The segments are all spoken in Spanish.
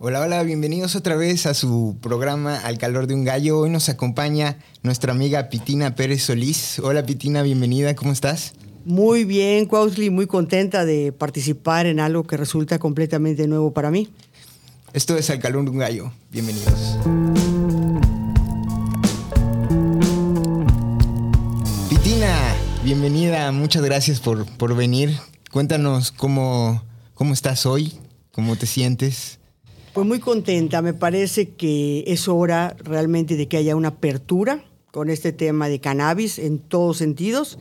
Hola, hola, bienvenidos otra vez a su programa Al calor de un gallo. Hoy nos acompaña nuestra amiga Pitina Pérez Solís. Hola Pitina, bienvenida, ¿cómo estás? Muy bien, Cuautli, muy contenta de participar en algo que resulta completamente nuevo para mí. Esto es Al calor de un gallo. Bienvenidos. Pitina, bienvenida, muchas gracias por, por venir. Cuéntanos cómo, cómo estás hoy, cómo te sientes. Pues muy contenta, me parece que es hora realmente de que haya una apertura con este tema de cannabis en todos sentidos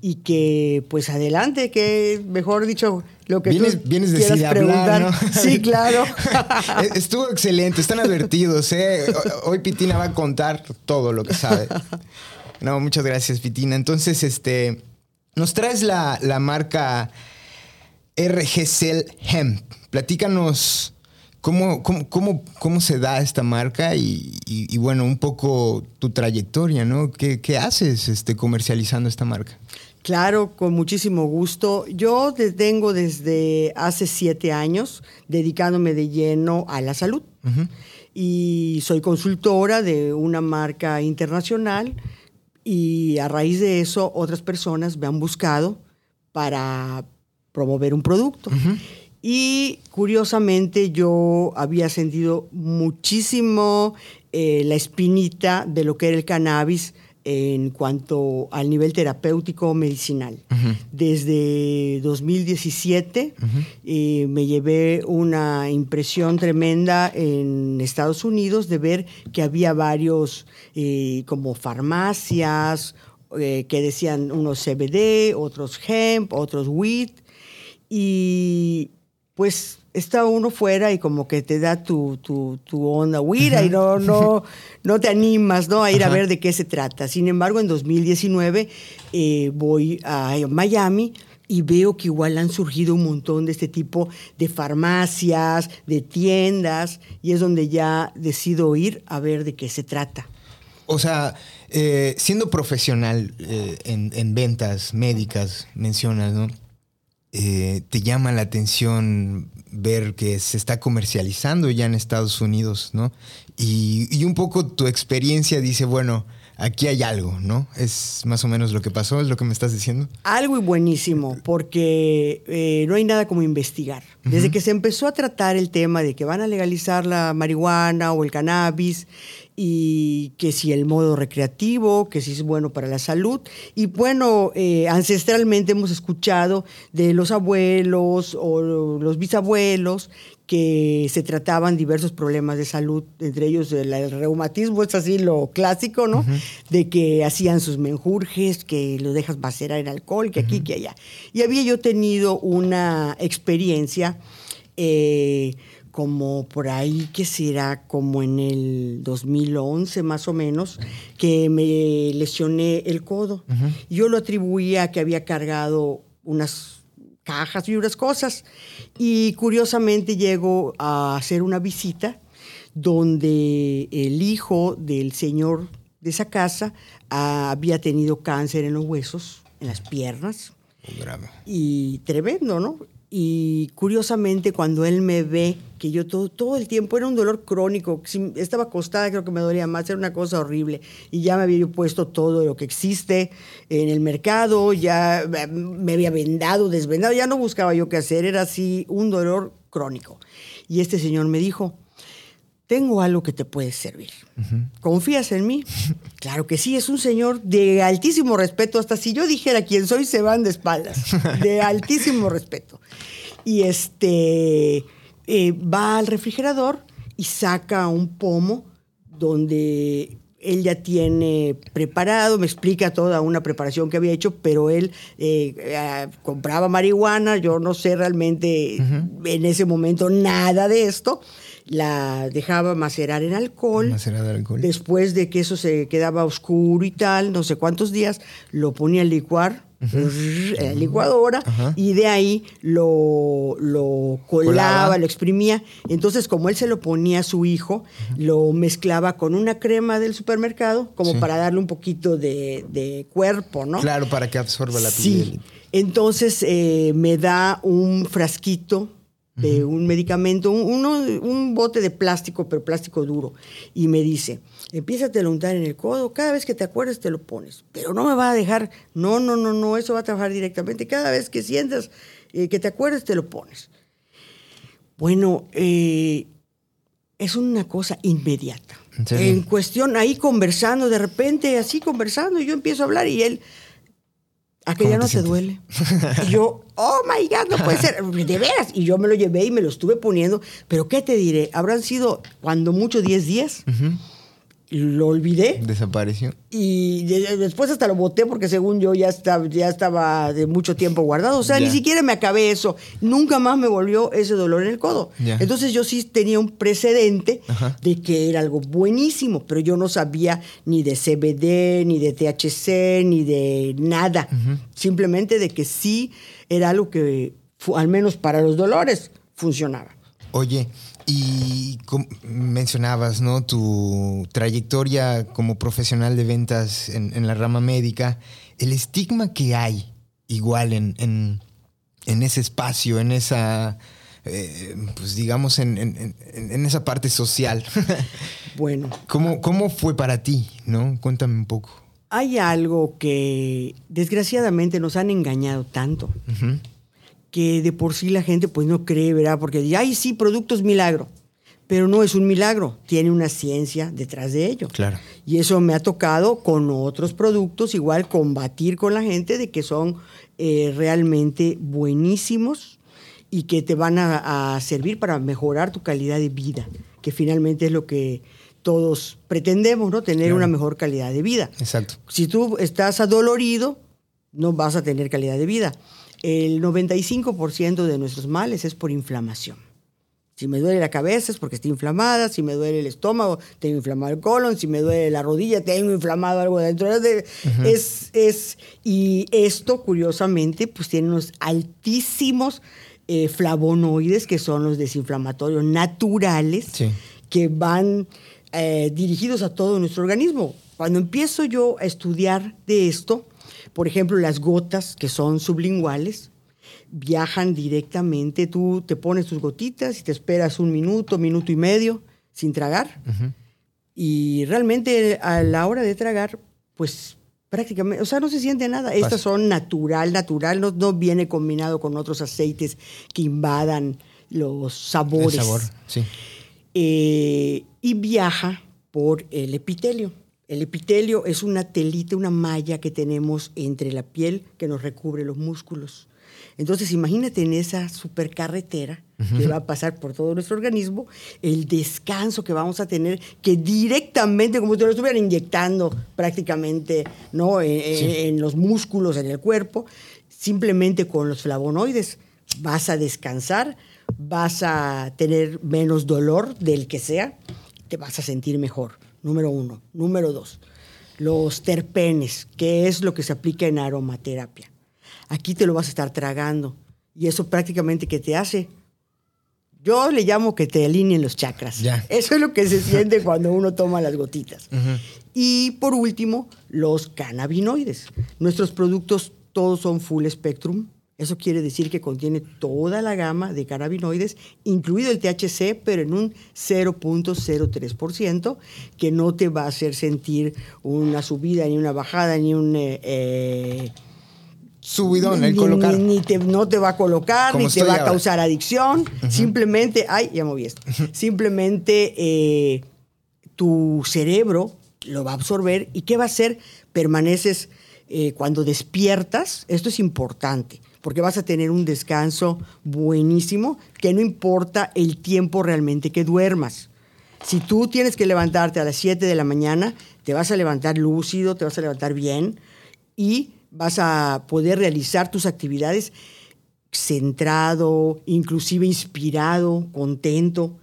y que pues adelante, que mejor dicho, lo que vienes, tú vienes quieras preguntar. ¿no? Sí, claro. Estuvo excelente, están advertidos. ¿eh? Hoy Pitina va a contar todo lo que sabe. No, muchas gracias, Pitina. Entonces, este, nos traes la, la marca RG Hemp. Platícanos ¿Cómo, cómo, cómo, se da esta marca y, bueno, un poco tu trayectoria, ¿no? ¿Qué, qué haces este, comercializando esta marca? Claro, con muchísimo gusto. Yo tengo desde hace siete años dedicándome de lleno a la salud y soy consultora de una marca internacional y a raíz de eso otras personas me han buscado para promover un producto. Y curiosamente yo había sentido muchísimo eh, la espinita de lo que era el cannabis en cuanto al nivel terapéutico medicinal. Desde 2017 eh, me llevé una impresión tremenda en Estados Unidos de ver que había varios eh, como farmacias que decían unos CBD, otros hemp, otros wheat. Y pues está uno fuera y como que te da tu, tu, onda huira y no, no, no te animas ¿no? a ir a ver de qué se trata. Sin embargo, en 2019 eh, voy a Miami y veo que igual han surgido un montón de este tipo de farmacias, de tiendas, y es donde ya decido ir a ver de qué se trata. O sea, eh, siendo profesional eh, en, en ventas médicas, mencionas, ¿no? Eh, te llama la atención ver que se está comercializando ya en Estados Unidos, ¿no? Y, un poco tu experiencia dice, bueno, aquí hay algo, ¿no? Es más o menos lo que pasó, es lo que me estás diciendo. Algo y buenísimo, porque eh, no hay nada como investigar. Desde que se empezó a tratar el tema de que van a legalizar la marihuana o el cannabis, y que si el modo recreativo, que si es bueno para la salud. Y bueno, eh, ancestralmente hemos escuchado de los abuelos o los bisabuelos que se trataban diversos problemas de salud, entre ellos el, reumatismo, es así lo clásico, ¿no? De que hacían sus menjurjes, que lo dejas macerar en alcohol, que aquí, que allá. Y había yo tenido una experiencia eh, como por ahí, que será como en el 2011 más o menos, que me lesioné el codo. Yo lo atribuía a que había cargado unas cajas y unas cosas. Y curiosamente llego a hacer una visita donde el hijo del señor de esa casa había tenido cáncer en los huesos, en las piernas. Y tremendo, ¿no? Y curiosamente, cuando él me ve, que yo todo, todo el tiempo era un dolor crónico, estaba acostada, creo que me dolía más, era una cosa horrible. Y ya me había puesto todo lo que existe en el mercado, ya me había vendado, desvendado, ya no buscaba yo qué hacer, era así un dolor crónico. Y este señor me dijo, tengo algo que te puede servir. ¿Confías en mí? claro que sí, es un señor de altísimo respeto. Hasta si yo dijera quién soy, se van de espaldas. De altísimo respeto. Y este eh, va al refrigerador y saca un pomo donde él ya tiene preparado, me explica toda una preparación que había hecho, pero él eh, eh, compraba marihuana, yo no sé realmente en ese momento nada de esto la dejaba macerar en alcohol. alcohol. Después de que eso se quedaba oscuro y tal, no sé cuántos días, lo ponía a licuar en la licuadora y de ahí lo, lo colaba, lo exprimía. Entonces, como él se lo ponía a su hijo, lo mezclaba con una crema del supermercado, como para darle un poquito de, cuerpo, ¿no? Claro, para que absorba la piel. Sí. Entonces eh, me da un frasquito de un medicamento, un, bote de plástico, pero plástico duro. Y me dice, empieza a untar en el codo, cada vez que te acuerdes te lo pones. Pero no me va a dejar, no, no, no, no, eso va a trabajar directamente. Cada vez que sientas eh, que te acuerdes te lo pones. Bueno, eh, es una cosa inmediata. ¿En cuestión, ahí conversando, de repente, así conversando, y yo empiezo a hablar y él, ¿a que ¿Cómo ya no te duele? Y yo, oh my God, no puede ser, de veras. Y yo me lo llevé y me lo estuve poniendo, pero ¿qué te diré? Habrán sido, cuando mucho, 10 días. Lo olvidé Desapareció. y de- después hasta lo boté porque según yo ya estaba, ya estaba de mucho tiempo guardado. O sea, Ya. ni siquiera me acabé eso. Nunca más me volvió ese dolor en el codo. Ya. Entonces yo sí tenía un precedente Ajá. de que era algo buenísimo, pero yo no sabía ni de CBD, ni de THC, ni de nada. Simplemente de que sí era algo que, al menos para los dolores, funcionaba. Oye, y mencionabas, ¿no? Tu trayectoria como profesional de ventas en, en la rama médica, el estigma que hay igual en, en- en ese espacio, en esa, eh, pues digamos, en, en- en- en esa parte social. Bueno, ¿Cómo, ¿Cómo fue para ti, no? Cuéntame un poco. hay algo que desgraciadamente nos han engañado tanto. Ujú. Que de por sí la gente pues no cree, ¿verdad? Porque dice, ay, sí, productos milagro. Pero no es un milagro, tiene una ciencia detrás de ello. Claro. Y eso me ha tocado con otros productos, igual combatir con la gente de que son eh, realmente buenísimos y que te van a, a servir para mejorar tu calidad de vida, que finalmente es lo que todos pretendemos, ¿no? Tener Claro. una mejor calidad de vida. Exacto. Si tú estás adolorido, no vas a tener calidad de vida. El 95% de nuestros males es por inflamación. Si me duele la cabeza es porque está inflamada, si me duele el estómago, tengo inflamado el colon, si me duele la rodilla, tengo inflamado algo dentro de... es, es, y esto, curiosamente, pues tiene unos altísimos eh, flavonoides, que son los desinflamatorios naturales, Sí. que van eh, dirigidos a todo nuestro organismo. Cuando empiezo yo a estudiar de esto, por ejemplo, las gotas que son sublinguales, viajan directamente, tú te pones tus gotitas y te esperas un minuto, minuto y medio sin tragar. Y realmente a la hora de tragar, pues prácticamente, o sea, no se siente nada. Estas son natural, natural, no, no viene combinado con otros aceites que invadan los sabores. El sabor, sí. Eh, y viaja por el epitelio. El epitelio es una telita, una malla que tenemos entre la piel que nos recubre los músculos. Entonces, imagínate en esa supercarretera que va a pasar por todo nuestro organismo, el descanso que vamos a tener, que directamente, como si lo estuvieran inyectando prácticamente ¿no? en, en- en los músculos, en el cuerpo, simplemente con los flavonoides. Vas a descansar, vas a tener menos dolor del que sea, te vas a sentir mejor. Número uno. Número dos, los terpenes, que es lo que se aplica en aromaterapia. Aquí te lo vas a estar tragando y eso prácticamente que te hace. Yo le llamo que te alineen los chakras. Ya. Eso es lo que se siente cuando uno toma las gotitas. Y por último, los cannabinoides. Nuestros productos todos son full spectrum. Eso quiere decir que contiene toda la gama de cannabinoides, incluido el THC, pero en un 0.03%, que no te va a hacer sentir una subida, ni una bajada, ni un... eh, eh, Subidón, el ni- colocar. ni- ni te- no te va a colocar, Como ni te va a causar adicción. Simplemente, ay, ya moví esto. Simplemente eh, tu cerebro lo va a absorber. ¿Y qué va a hacer? Permaneces eh, cuando despiertas. Esto es importante, porque vas a tener un descanso buenísimo, que no importa el tiempo realmente que duermas. Si tú tienes que levantarte a las 7 de la mañana, te vas a levantar lúcido, te vas a levantar bien y vas a poder realizar tus actividades centrado, inclusive inspirado, contento.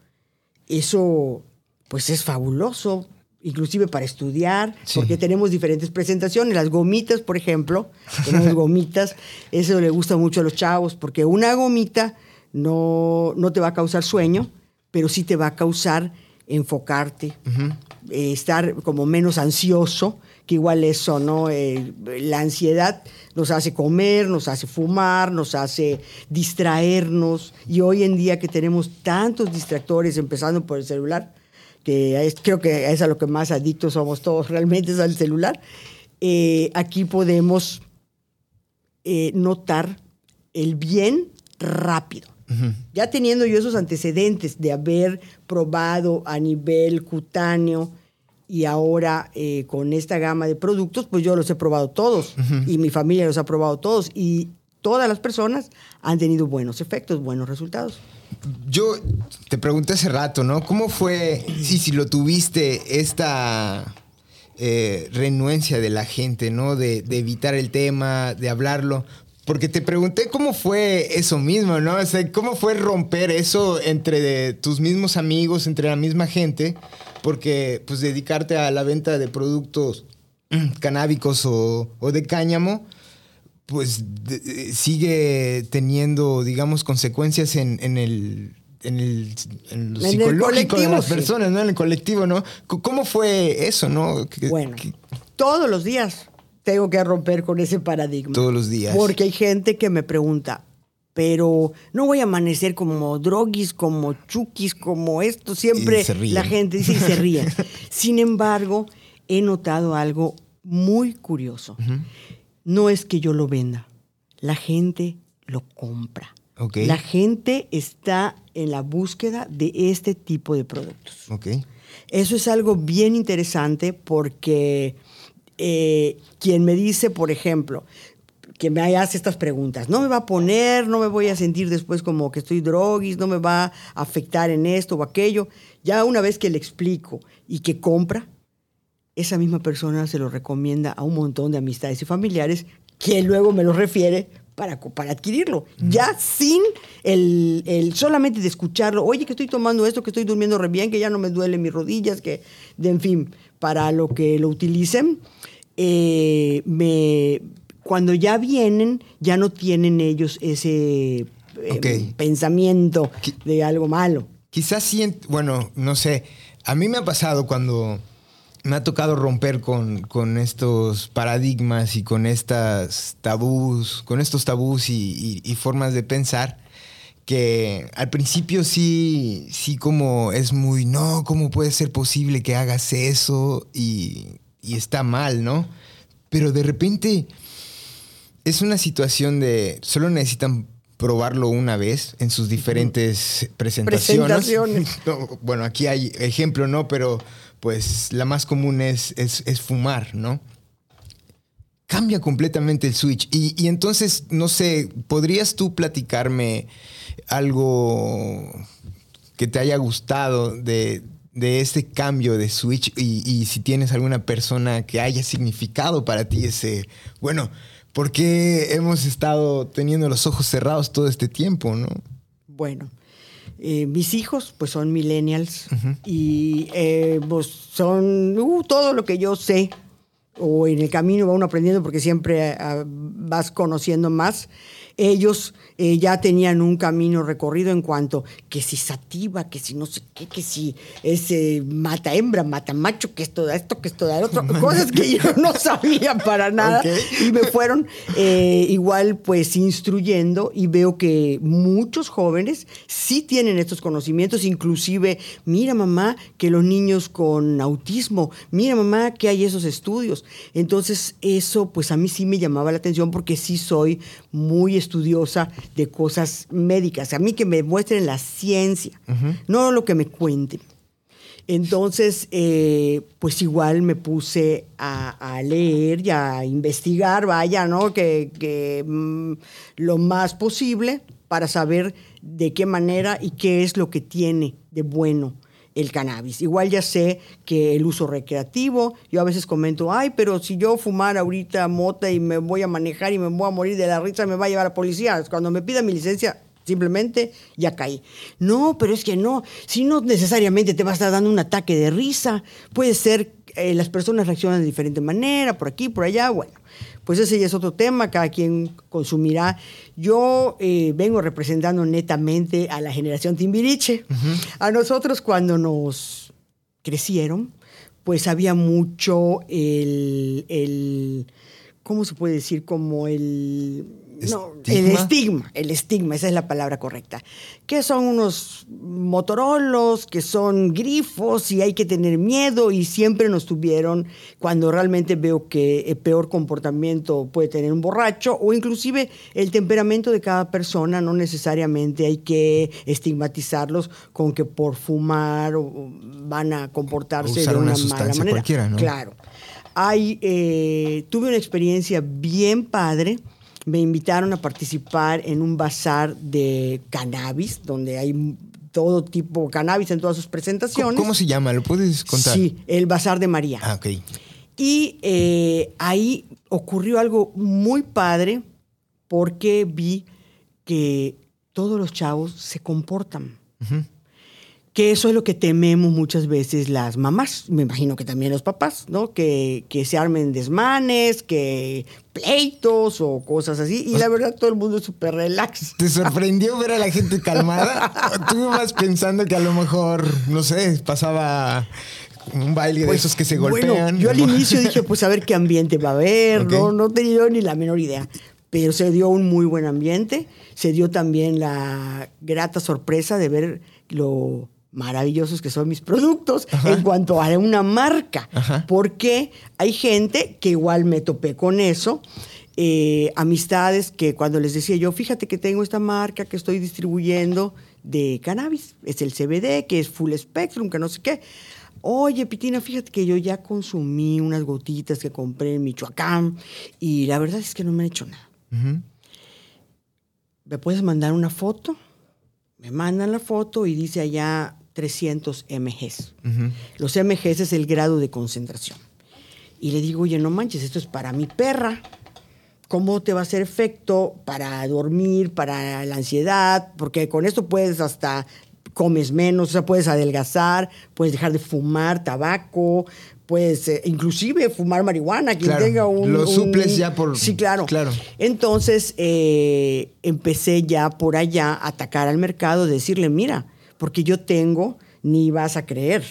Eso pues es fabuloso, inclusive para estudiar, Sí. porque tenemos diferentes presentaciones. Las gomitas, por ejemplo, tenemos gomitas, eso le gusta mucho a los chavos, porque una gomita no, no te va a causar sueño, pero sí te va a causar enfocarte, eh, estar como menos ansioso, que igual eso, ¿no? Eh, la ansiedad nos hace comer, nos hace fumar, nos hace distraernos. Y hoy en día que tenemos tantos distractores, empezando por el celular, que creo que es a lo que más adictos somos todos realmente, es al celular, eh, aquí podemos notar el bien rápido. Ya teniendo yo esos antecedentes de haber probado a nivel cutáneo y ahora eh, con esta gama de productos, pues yo los he probado todos y mi familia los ha probado todos y todas las personas han tenido buenos efectos, buenos resultados. Yo te pregunté hace rato, ¿no? ¿Cómo fue, si, si lo tuviste, esta eh, renuencia de la gente, ¿no? De, de, evitar el tema, de hablarlo. Porque te pregunté cómo fue eso mismo, ¿no? O sea, cómo fue romper eso entre tus mismos amigos, entre la misma gente, porque pues dedicarte a la venta de productos canábicos o, de cáñamo, pues sigue teniendo, digamos, consecuencias en, el en el, en psicológico de las personas, ¿no? En el colectivo, ¿no? ¿Cómo fue eso, no? Bueno, todos los días tengo que romper con ese paradigma. Todos los días. Porque hay gente que me pregunta, pero no voy a amanecer como droguis, como chukis, como esto. Siempre la gente dice y se ríe. Sin embargo, he notado algo muy curioso. No es que yo lo venda, la gente lo compra. La gente está en la búsqueda de este tipo de productos. Okay. Eso es algo bien interesante porque eh, quien me dice, por ejemplo, que me hace estas preguntas, no me va a poner, no me voy a sentir después como que estoy droguis, no me va a afectar en esto o aquello. Ya una vez que le explico y que compra, esa misma persona se lo recomienda a un montón de amistades y familiares que luego me lo refiere para, para adquirirlo. Ya sin el, el, solamente de escucharlo, oye, que estoy tomando esto, que estoy durmiendo re bien, que ya no me duelen mis rodillas, que, de, en fin, para lo que lo utilicen, eh, me, cuando ya vienen, ya no tienen ellos ese eh, pensamiento de algo malo. Quizás sí, bueno, no sé, a mí me ha pasado cuando me ha tocado romper con, con estos paradigmas y con estas tabús, con estos tabús y, formas de pensar que al principio sí, sí como es muy, no, ¿cómo puede ser posible que hagas eso? Y, y está mal, ¿no? Pero de repente es una situación de, solo necesitan probarlo una vez en sus diferentes presentaciones. bueno, aquí hay ejemplo, ¿no? Pero pues la más común es, es, fumar, ¿no? Cambia completamente el switch. Y, entonces, no sé, ¿podrías tú platicarme algo que te haya gustado de, de este cambio de switch y, si tienes alguna persona que haya significado para ti ese, bueno, ¿por qué hemos estado teniendo los ojos cerrados todo este tiempo, no? Bueno, eh, mis hijos pues son millennials y eh, pues, son uh, todo lo que yo sé o en el camino va uno aprendiendo porque siempre ah, vas conociendo más ellos eh, ya tenían un camino recorrido en cuanto que si sativa, que si no sé qué, que si es eh, mata hembra, mata macho, que esto da esto, que esto da otro, cosas que yo no sabía para nada y me fueron eh, igual pues instruyendo y veo que muchos jóvenes sí tienen estos conocimientos, inclusive, mira mamá que los niños con autismo, mira mamá que hay esos estudios. Entonces eso pues a mí sí me llamaba la atención porque sí soy muy estudiosa de cosas médicas. A mí que me muestren la ciencia, no lo que me cuenten. Entonces, eh, pues igual me puse a, leer y a investigar, vaya, ¿no? Que, mm, lo más posible para saber de qué manera y qué es lo que tiene de bueno el cannabis. Igual ya sé que el uso recreativo, yo a veces comento, ay, pero si yo fumar ahorita mota y me voy a manejar y me voy a morir de la risa, me va a llevar a la policía. Cuando me pida mi licencia, simplemente ya caí. No, pero es que no, si no necesariamente te va a estar dando un ataque de risa, puede ser, eh, las personas reaccionan de diferente manera, por aquí, por allá, bueno pues ese ya es otro tema, cada quien consumirá. Yo eh, vengo representando netamente a la generación Timbiriche. A nosotros cuando nos crecieron, pues había mucho el, el ¿cómo se puede decir? Como el no, el estigma, el estigma, esa es la palabra correcta. Que son unos motorolos, que son grifos y hay que tener miedo y siempre nos tuvieron cuando realmente veo que el peor comportamiento puede tener un borracho o inclusive el temperamento de cada persona, no necesariamente hay que estigmatizarlos con que por fumar van a comportarse de una, mala manera. Claro. Hay, eh, tuve una experiencia bien padre me invitaron a participar en un bazar de cannabis, donde hay todo tipo de cannabis en todas sus presentaciones. ¿Cómo, se llama? ¿Lo puedes contar? Sí, el Bazar de María. Ah, ok. Y eh, ahí ocurrió algo muy padre porque vi que todos los chavos se comportan que eso es lo que tememos muchas veces las mamás, me imagino que también los papás, ¿no? Que, que se armen desmanes, que pleitos o cosas así. Y la verdad, todo el mundo es súper relax. ¿Te sorprendió ver a la gente calmada? ¿Tú ibas pensando que a lo mejor, no sé, pasaba un baile de pues, esos que se golpean? Bueno, yo al inicio dije, pues a ver qué ambiente va a haber, ¿no? No tenía ni la menor idea. Pero se dio un muy buen ambiente. Se dio también la grata sorpresa de ver lo maravillosos que son mis productos en cuanto a una marca, porque hay gente que igual me topé con eso. Eh, amistades que cuando les decía yo, fíjate que tengo esta marca que estoy distribuyendo de cannabis, es el CBD, que es full spectrum, que no sé qué. Oye, Pitina, fíjate que yo ya consumí unas gotitas que compré en Michoacán y la verdad es que no me han hecho nada. ¿Me puedes mandar una foto? Me mandan la foto y dice allá 300 mgs. Los mgs es el grado de concentración. Y le digo, oye, no manches, esto es para mi perra. ¿Cómo te va a hacer efecto para dormir, para la ansiedad? Porque con esto puedes hasta comes menos, o sea, puedes adelgazar, puedes dejar de fumar tabaco, puedes eh, inclusive fumar marihuana, quien tenga un... Lo suples ya por... Sí, claro. claro. Entonces eh, empecé ya por allá a atacar al mercado, decirle, mira, porque yo tengo, ni vas a creer,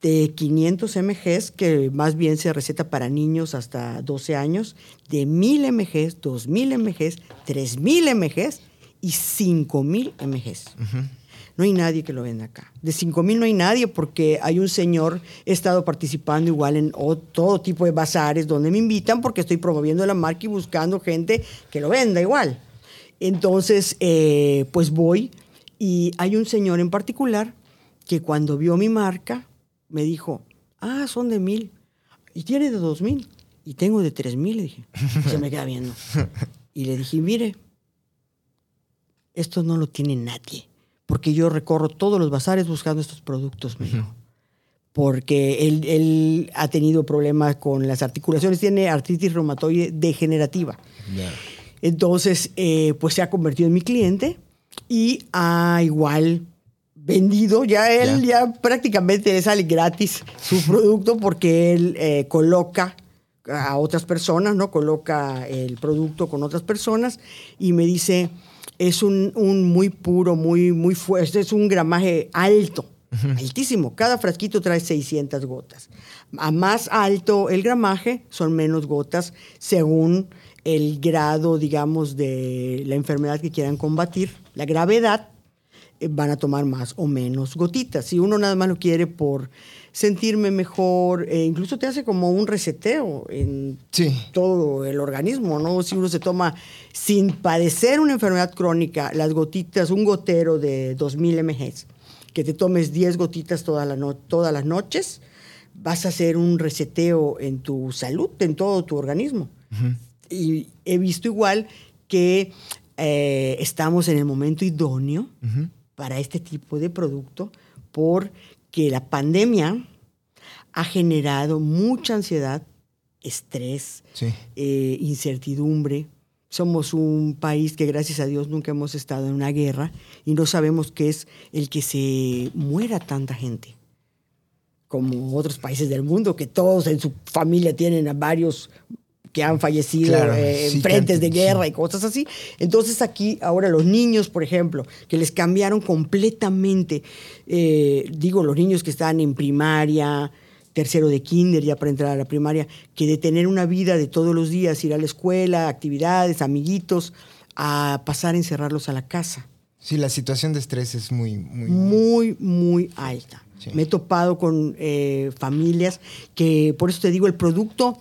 de 500 mgs, que más bien se receta para niños hasta 12 años, de 1000 mgs, 2000 mgs, 3000 mgs y 5000 mgs. No hay nadie que lo venda acá. De 5000 no hay nadie porque hay un señor, he estado participando igual en todo tipo de bazares donde me invitan porque estoy promoviendo la marca y buscando gente que lo venda igual. Entonces, eh, pues voy, y hay un señor en particular que cuando vio mi marca me dijo, ah, son de mil. Y tiene de dos mil. Y tengo de tres mil, le dije. Se me queda viendo. Y le dije, mire, esto no lo tiene nadie. Porque yo recorro todos los bazares buscando estos productos, me dijo. Porque él, él, ha tenido problemas con las articulaciones, tiene artritis reumatoide degenerativa. Entonces, eh, pues se ha convertido en mi cliente y ha igual vendido, ya él ya prácticamente le sale gratis su producto porque él eh, coloca a otras personas, ¿no? Coloca el producto con otras personas y me dice, es un, muy puro, muy, muy fuerte, es un gramaje alto, altísimo. Cada frasquito trae 600 gotas. A más alto el gramaje, son menos gotas según el grado, digamos, de la enfermedad que quieran combatir, la gravedad, eh, van a tomar más o menos gotitas. Si uno nada más lo quiere por sentirme mejor, e incluso te hace como un reseteo en todo el organismo, ¿no? Si uno se toma sin padecer una enfermedad crónica, las gotitas, un gotero de 2000 mg, que te tomes 10 gotitas todas las noches, vas a hacer un reseteo en tu salud, en todo tu organismo y he visto igual que eh, estamos en el momento idóneo para este tipo de producto porque la pandemia ha generado mucha ansiedad, estrés, eh, incertidumbre. Somos un país que gracias a Dios nunca hemos estado en una guerra y no sabemos qué es el que se muera tanta gente. Como otros países del mundo, que todos en su familia tienen a varios que han fallecido Claro, eh, en sí, frentes que- de guerra sí. y cosas así. Entonces aquí ahora los niños, por ejemplo, que les cambiaron completamente, eh, digo, los niños que están en primaria, tercero de kinder ya para entrar a la primaria, que de tener una vida de todos los días, ir a la escuela, actividades, amiguitos, a pasar a encerrarlos a la casa Sí, la situación de estrés es muy, muy... muy, muy alta. Sí. Me he topado con eh, familias que, por eso te digo, el producto,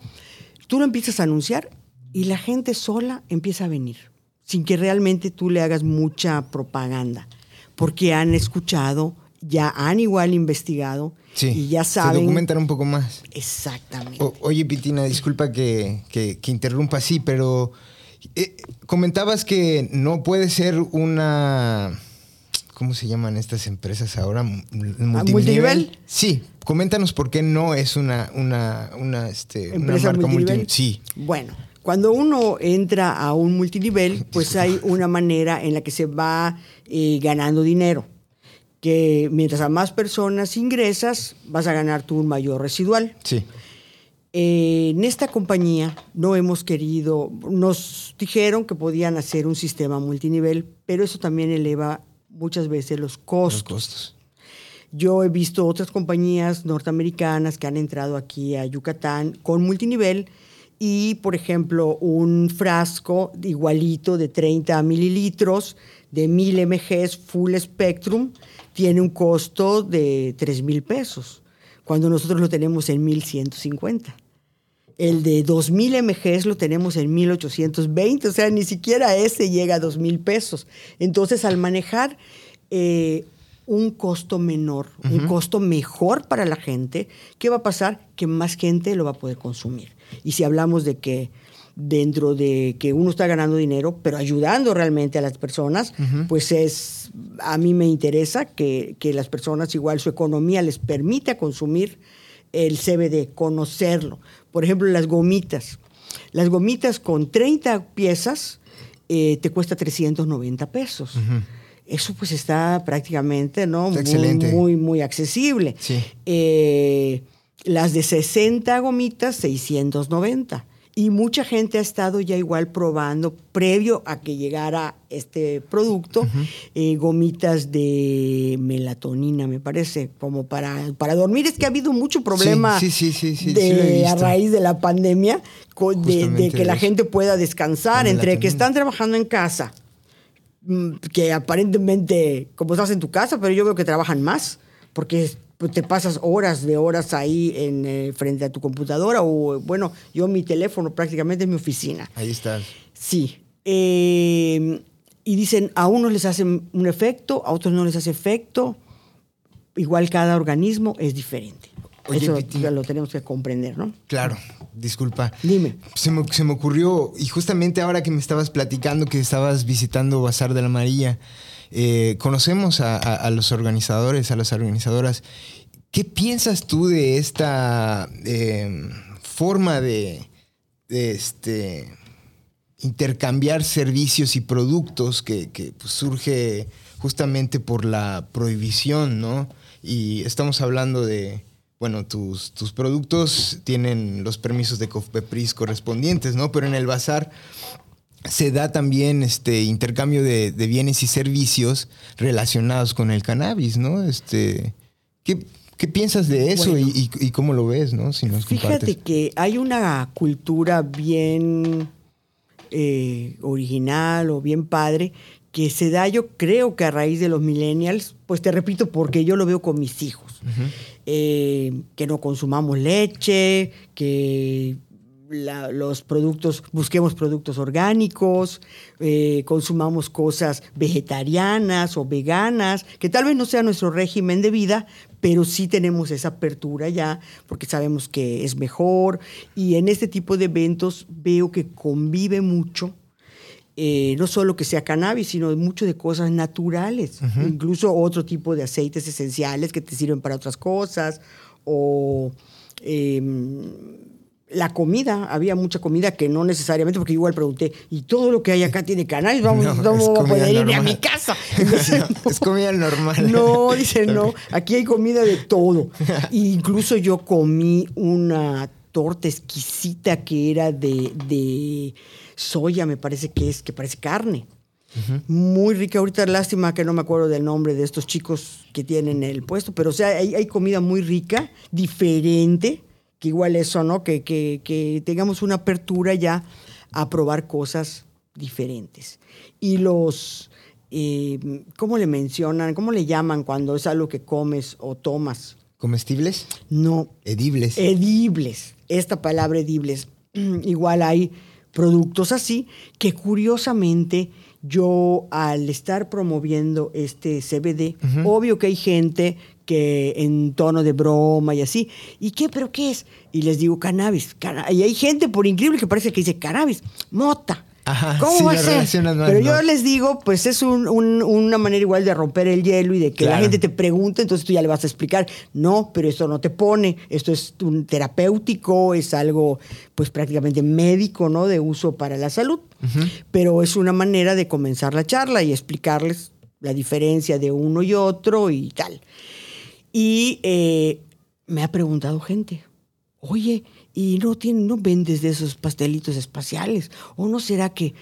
tú lo empiezas a anunciar y la gente sola empieza a venir, sin que realmente tú le hagas mucha propaganda, porque han escuchado, ya han igual investigado Sí, y ya Se saben. documentan un poco más. Exactamente. O- oye, Pitina, disculpa que, que- que interrumpa así, pero eh, comentabas que no puede ser una... ¿Cómo se llaman estas empresas ahora? M- Multinivel. multinivel? Sí, coméntanos por qué no es una, una, una, este, una marca multinivel. Sí, Bueno, cuando uno entra a un multinivel, pues hay una manera en la que se va eh, ganando dinero. Que mientras a más personas ingresas, vas a ganar tú un mayor residual. sí. Eh, en esta compañía no hemos querido, nos dijeron que podían hacer un sistema multinivel, pero eso también eleva muchas veces los Los costos. Yo he visto otras compañías norteamericanas que han entrado aquí a Yucatán con multinivel y, por ejemplo, un frasco igualito de 30 mililitros de 1000 mg full spectrum tiene un costo de 3 mil pesos, cuando nosotros lo tenemos en 1150. El de 2000 mg lo tenemos en 1820, o sea, ni siquiera ese llega a 2000 pesos. Entonces, al manejar eh, un costo menor, un costo mejor para la gente, ¿qué va a pasar? Que más gente lo va a poder consumir. Y si hablamos de que dentro de que uno está ganando dinero, pero ayudando realmente a las personas, pues es, a mí me interesa que, que las personas igual su economía les permita consumir el CBD, conocerlo. Por ejemplo, las gomitas. Las gomitas con 30 piezas eh, te cuesta 390 pesos. Eso pues está prácticamente, ¿no? Está muy, excelente. muy, muy accesible. Sí. Eh, las de 60 gomitas, 690. Y mucha gente ha estado ya igual probando, previo a que llegara este producto, eh, gomitas de melatonina, me parece, como para, para dormir. Es que ha habido mucho problema Sí, sí, sí, de- a raíz de la pandemia, de, que la gente pueda descansar La entre que están trabajando en casa, que aparentemente, como estás en tu casa, pero yo veo que trabajan más, porque pues, te pasas horas de horas ahí en, eh, frente a tu computadora, o bueno, yo mi teléfono prácticamente es mi oficina. Ahí está. Sí. Eh, y dicen, a unos les hace un efecto, a otros no les hace efecto. Igual cada organismo es diferente. Oye, Eso Piti. lo tenemos que comprender, ¿no? Claro, disculpa. Dime. Se me, se me ocurrió, y justamente ahora que me estabas platicando que estabas visitando Bazar de la María, eh, conocemos a, a- a los organizadores, a las organizadoras. ¿Qué piensas tú de esta eh, forma de, de, este, intercambiar servicios y productos que, que, pues, surge justamente por la prohibición, ¿no? Y estamos hablando de, bueno, tus, tus productos tienen los permisos de COFPEPRIS correspondientes, ¿no? Pero en el bazar se da también este intercambio de, de bienes y servicios relacionados con el cannabis, ¿no? Este, ¿qué, qué piensas de eso Bueno. y, cómo lo ves, no? Si nos Fíjate que hay una cultura bien eh, original o bien padre que se da, yo creo que a raíz de los millennials, pues te repito, porque yo lo veo con mis hijos, Eh, que no consumamos leche, que los productos, busquemos productos orgánicos, eh, consumamos cosas vegetarianas o veganas, que tal vez no sea nuestro régimen de vida, pero sí tenemos esa apertura ya, porque sabemos que es mejor. Y en este tipo de eventos veo que convive mucho. Eh, no solo que sea cannabis, sino mucho de cosas naturales, incluso otro tipo de aceites esenciales que te sirven para otras cosas, o em, la comida, había mucha comida que no necesariamente, porque igual pregunté, ¿y todo lo que hay acá tiene cannabis? Vamos, No, voy a poder irme a mi casa. No, es comida normal. No, dice no. Aquí hay comida de todo. E incluso yo comí una torta exquisita que era de, de soya, me parece que es, que parece carne. Muy rica. Ahorita lástima que no me acuerdo del nombre de estos chicos que tienen el puesto, pero o sea, hay, hay comida muy rica, diferente, que igual eso, ¿no? Que, que, que tengamos una apertura ya a probar cosas diferentes. Y los, eh, ¿cómo le mencionan? ¿Cómo le llaman cuando es algo que comes o tomas? ¿Comestibles? No. Edibles. Edibles. Esta palabra edibles. Igual hay productos así que curiosamente yo al estar promoviendo este CBD, obvio que hay gente que en tono de broma y así, ¿y qué? ¿Pero qué es? Y les digo cannabis. Y hay gente, por increíble que parece que dice cannabis, mota. ¿Cómo va a ser? Pero yo les digo, pues es una manera igual de romper el hielo y de que la gente te pregunte, entonces tú ya le vas a explicar, no, pero esto no te pone, esto es un terapéutico, es algo pues prácticamente médico, ¿no? De uso para la salud. Pero es una manera de comenzar la charla y explicarles la diferencia de uno y otro y tal. Y eh, me ha preguntado gente, oye, y no, tienen, no vendes de esos pastelitos espaciales. ¿O no será que.?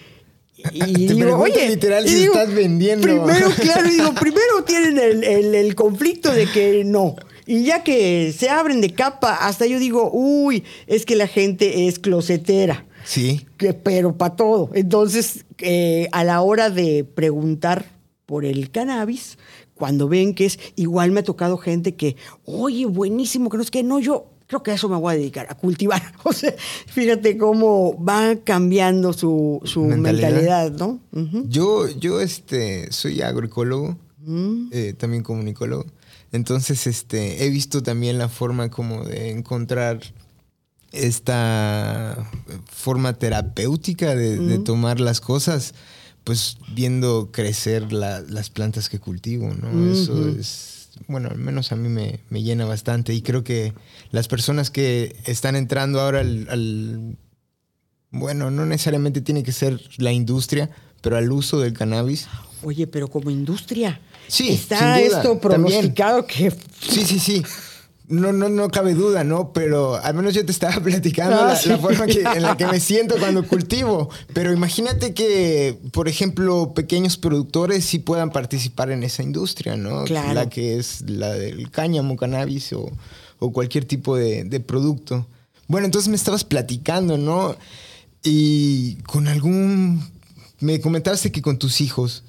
Y Te digo, oye, literal si estás vendiendo. Primero, claro, digo, primero tienen el, el, conflicto de que no. Y ya que se abren de capa, hasta yo digo, uy, es que la gente es closetera. Sí. Que, pero para todo. Entonces, eh, a la hora de preguntar por el cannabis, cuando ven que es, igual me ha tocado gente que, oye, buenísimo, que no es que no, yo creo que a eso me voy a dedicar, a cultivar. O sea, fíjate cómo va cambiando su, mentalidad. ¿no? Yo, yo este, soy agroecólogo, mm. eh, también comunicólogo. Entonces, este, he visto también la forma como de encontrar esta forma terapéutica de, tomar las cosas, pues viendo crecer las plantas que cultivo, ¿no? Eso es bueno, al menos a mí me, llena bastante y creo que las personas que están entrando ahora al, bueno, no necesariamente tiene que ser la industria, pero al uso del cannabis. Oye, pero como industria. Sí, está esto pronosticado que... Sí, sí, sí. No, no, no cabe duda, ¿no? Pero al menos yo te estaba platicando ah, la, forma en la que me siento cuando cultivo. Pero imagínate que, por ejemplo, pequeños productores sí puedan participar en esa industria, ¿no? Claro. La que es la del cáñamo, cannabis o, cualquier tipo de, de producto. Bueno, entonces me estabas platicando, ¿no? Y con algún... Me comentaste que con tus hijos,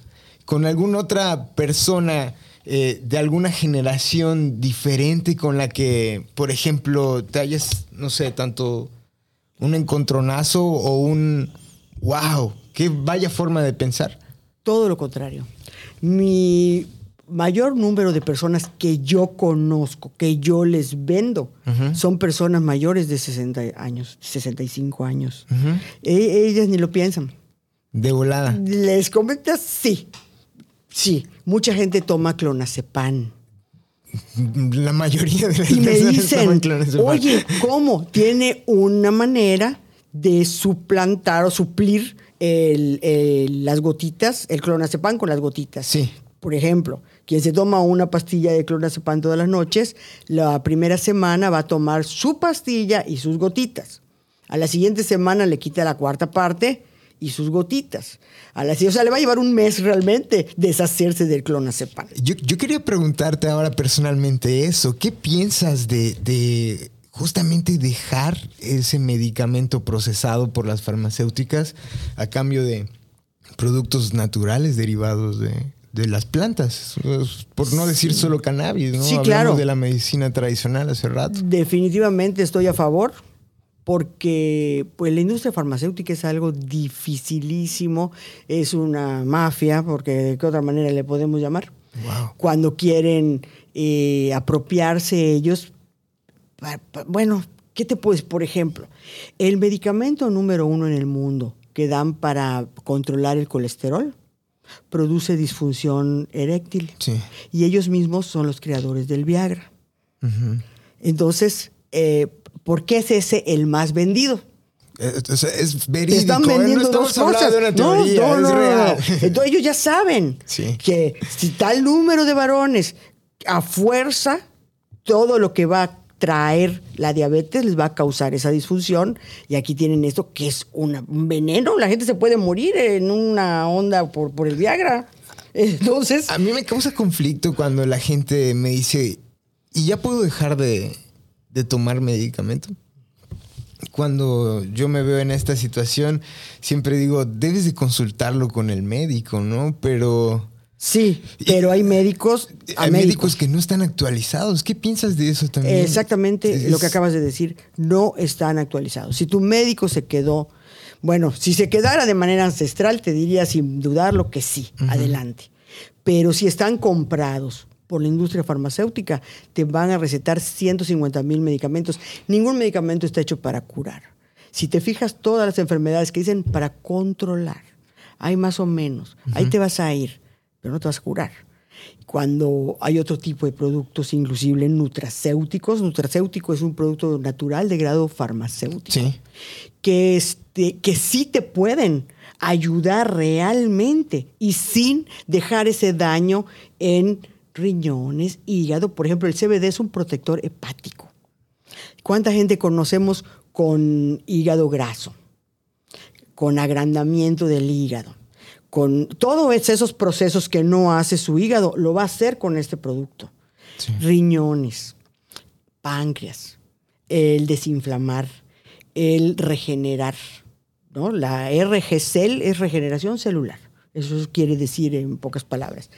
con alguna otra persona eh, de alguna generación diferente con la que, por ejemplo, te hayas, no sé, tanto un encontronazo o un wow, qué vaya forma de pensar? Todo lo contrario. Mi mayor número de personas que yo conozco, que yo les vendo, son personas mayores de 60 años, 65 años. E, ellas ni lo piensan. De volada. Les comentas, sí. Sí, mucha gente toma clonazepam. La mayoría de las y me dicen, oye, ¿cómo? Tiene una manera de suplantar o suplir las gotitas, el clonazepam con las gotitas. Sí. Por ejemplo, quien se toma una pastilla de clonazepam todas las noches, la primera semana va a tomar su pastilla y sus gotitas. A la siguiente semana le quita la cuarta parte y sus gotitas. A la, o sea, le va a llevar un mes realmente deshacerse del clonazepam. Yo, yo quería preguntarte ahora personalmente eso. ¿Qué piensas de, de justamente dejar ese medicamento procesado por las farmacéuticas a cambio de productos naturales derivados de, de las plantas, por no decir solo cannabis, ¿no? Sí, claro. de la medicina tradicional hace rato. Definitivamente estoy a favor porque pues, la industria farmacéutica es algo dificilísimo, es una mafia, porque de qué otra manera le podemos llamar. Cuando quieren eh, apropiarse ellos, bueno, ¿qué te puedes, por ejemplo, el medicamento número uno en el mundo que dan para controlar el colesterol produce disfunción eréctil. Y ellos mismos son los creadores del Viagra. Entonces, eh, ¿Por qué es ese el más vendido? Es, verídico. Están ¿eh? vendiendo no dos cosas. De una teoría, no, no, es real. Entonces ellos ya saben que si tal número de varones a fuerza, todo lo que va traer la diabetes, les va a causar esa disfunción. Y aquí tienen esto que es una- un veneno. La gente se puede morir en una onda por, por el Viagra. Entonces, A mí me causa conflicto cuando la gente me dice, ¿y ya puedo dejar de, de tomar medicamento? Cuando yo me veo en esta situación, siempre digo, debes de consultarlo con el médico, ¿no? Pero sí, pero hay médicos. a hay médicos que no están actualizados. ¿Qué piensas de eso también? Exactamente Es- lo que acabas de decir, no están actualizados. Si tu médico se quedó, bueno, si se quedara de manera ancestral, te diría sin dudarlo que sí, adelante. Pero si están comprados por la industria farmacéutica, te van a recetar 150 mil medicamentos. Ningún medicamento está hecho para curar. Si te fijas, todas las enfermedades que dicen para controlar, hay más o menos. Ahí te vas a ir, pero no te vas a curar cuando hay otro tipo de productos, inclusive nutracéuticos. Nutracéutico es un producto natural de grado farmacéutico. Sí. Que, este, que sí te pueden ayudar realmente y sin dejar ese daño en riñones, hígado. Por ejemplo, el CBD es un protector hepático. ¿Cuánta gente conocemos con hígado graso? Con agrandamiento del hígado con todos esos procesos que no hace su hígado, lo va a hacer con este producto. Sí. Riñones, páncreas, el desinflamar, el regenerar. ¿no? La RG-Cell es regeneración celular. Eso quiere decir en pocas palabras,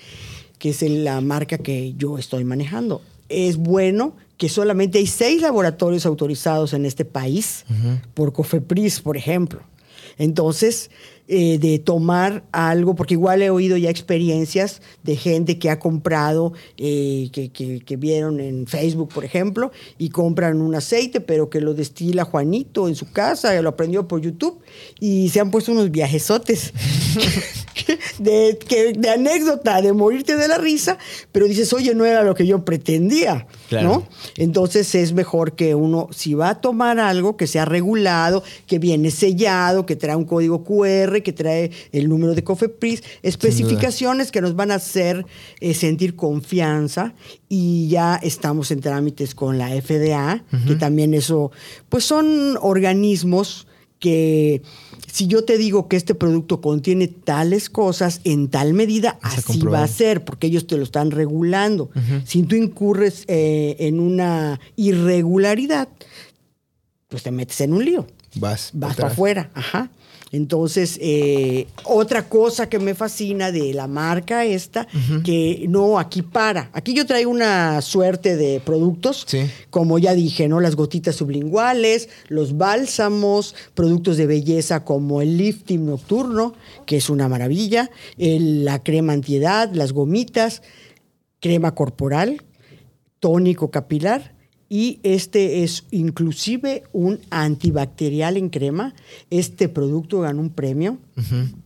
que es la marca que yo estoy manejando. Es bueno que solamente hay seis laboratorios autorizados en este país, por COFEPRIS, por ejemplo. Entonces, eh, de tomar algo, porque igual he oído ya experiencias de gente que ha comprado, eh, que, que- que vieron en Facebook, por ejemplo, y compran un aceite, pero que lo destila Juanito en su casa, lo aprendió por YouTube, y se han puesto unos viajesotes de, que- de anécdota, de morirte de la risa, pero dices, oye, no era lo que yo pretendía, Claro. ¿no? Entonces es mejor que uno, si va a tomar algo, que sea regulado, que viene sellado, que trae un código QR, que trae el número de COFEPRIS, especificaciones que nos van a hacer eh, sentir confianza y ya estamos en trámites con la FDA, que también eso, pues son organismos que si yo te digo que este producto contiene tales cosas en tal medida, así va a ser, porque ellos te lo están regulando. Si tú incurres eh, en una irregularidad, pues te metes en un lío. Vas. Vas para afuera. Ajá. Entonces, eh, otra cosa que me fascina de la marca esta, que no, aquí para. Aquí yo traigo una suerte de productos, Sí. como ya dije, ¿no? Las gotitas sublinguales, los bálsamos, productos de belleza como el lifting nocturno, que es una maravilla, el- la crema antiedad, las gomitas, crema corporal, tónico capilar y este es inclusive un antibacterial en crema. Este producto ganó un premio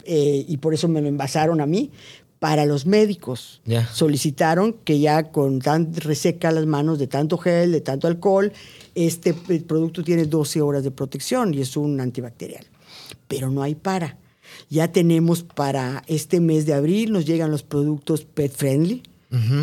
eh, y por eso me lo envasaron a mí. Para los médicos solicitaron que ya con tan reseca las manos de tanto gel, de tanto alcohol, este producto tiene 12 horas de protección y es un antibacterial. Pero no hay para. Ya tenemos para este mes de abril, nos llegan los productos pet friendly,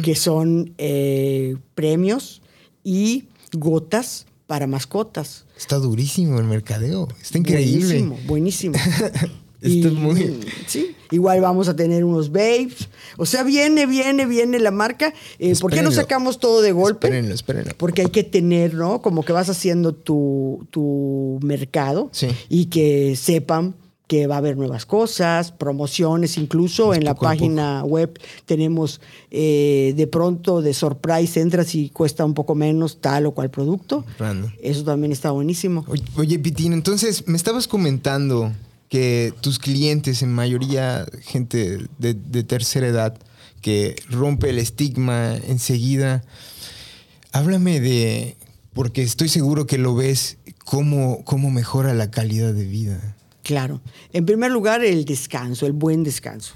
que son eh, premios y gotas para mascotas. Está durísimo el mercadeo. Está increíble. Buenísimo, buenísimo. Está muy- Sí, igual vamos a tener unos babes. O sea, viene, viene, viene la marca. Eh, ¿Por qué no sacamos todo de golpe? Espérenlo, espérenlo. Porque hay que tener, ¿no? Como que vas haciendo tu, tu mercado Sí. y que sepan que va a haber nuevas cosas, promociones, incluso Pues en la página web tenemos eh, de pronto de surprise, entras y cuesta un poco menos tal o cual producto. Eso también está buenísimo. Oye, oye, Pitín, entonces me estabas comentando que tus clientes, en mayoría gente de, de tercera edad, que rompe el estigma enseguida. Háblame de, porque estoy seguro que lo ves, cómo, cómo mejora la calidad de vida. Claro. En primer lugar, el descanso, el buen descanso.